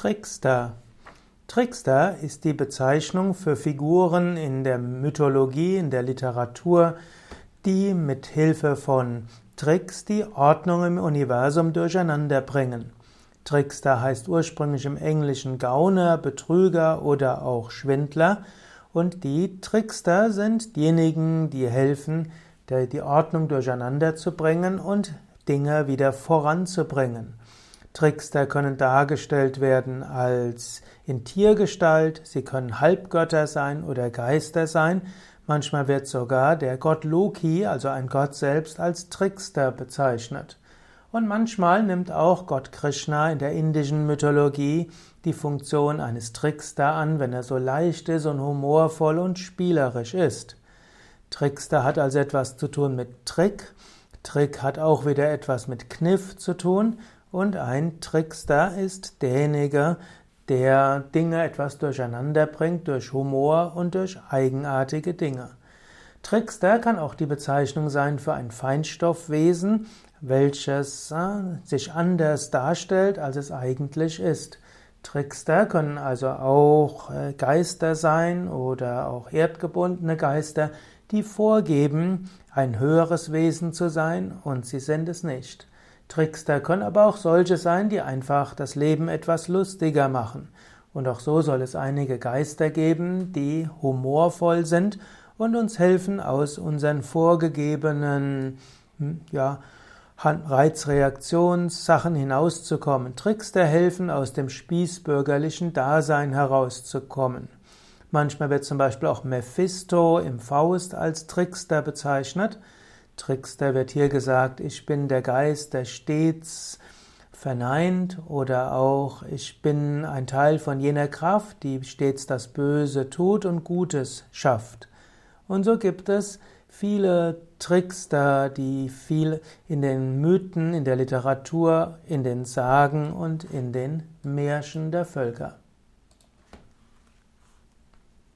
Trickster. Trickster ist die Bezeichnung für Figuren in der Mythologie, in der Literatur, die mit Hilfe von Tricks die Ordnung im Universum durcheinander bringen. Trickster heißt ursprünglich im Englischen Gauner, Betrüger oder auch Schwindler. Und die Trickster sind diejenigen, die helfen, die Ordnung durcheinander zu bringen und Dinge wieder voranzubringen. Trickster können dargestellt werden als in Tiergestalt, sie können Halbgötter sein oder Geister sein. Manchmal wird sogar der Gott Loki, also ein Gott selbst, als Trickster bezeichnet. Und manchmal nimmt auch Gott Krishna in der indischen Mythologie die Funktion eines Trickster an, wenn er so leicht ist und humorvoll und spielerisch ist. Trickster hat also etwas zu tun mit Trick. Trick hat auch wieder etwas mit Kniff zu tun und ein Trickster ist derjenige, der Dinge etwas durcheinander bringt durch Humor und durch eigenartige Dinge. Trickster kann auch die Bezeichnung sein für ein Feinstoffwesen, welches äh, sich anders darstellt, als es eigentlich ist. Trickster können also auch äh, Geister sein oder auch erdgebundene Geister, die vorgeben, ein höheres Wesen zu sein und sie sind es nicht. Trickster können aber auch solche sein, die einfach das Leben etwas lustiger machen. Und auch so soll es einige Geister geben, die humorvoll sind und uns helfen, aus unseren vorgegebenen hm, ja, Reizreaktionssachen hinauszukommen. Trickster helfen, aus dem spießbürgerlichen Dasein herauszukommen. Manchmal wird zum Beispiel auch Mephisto im Faust als Trickster bezeichnet. Trickster wird hier gesagt, ich bin der Geist, der stets verneint oder auch ich bin ein Teil von jener Kraft, die stets das Böse tut und Gutes schafft. Und so gibt es viele Trickster, die viel in den Mythen, in der Literatur, in den Sagen und in den Märchen der Völker.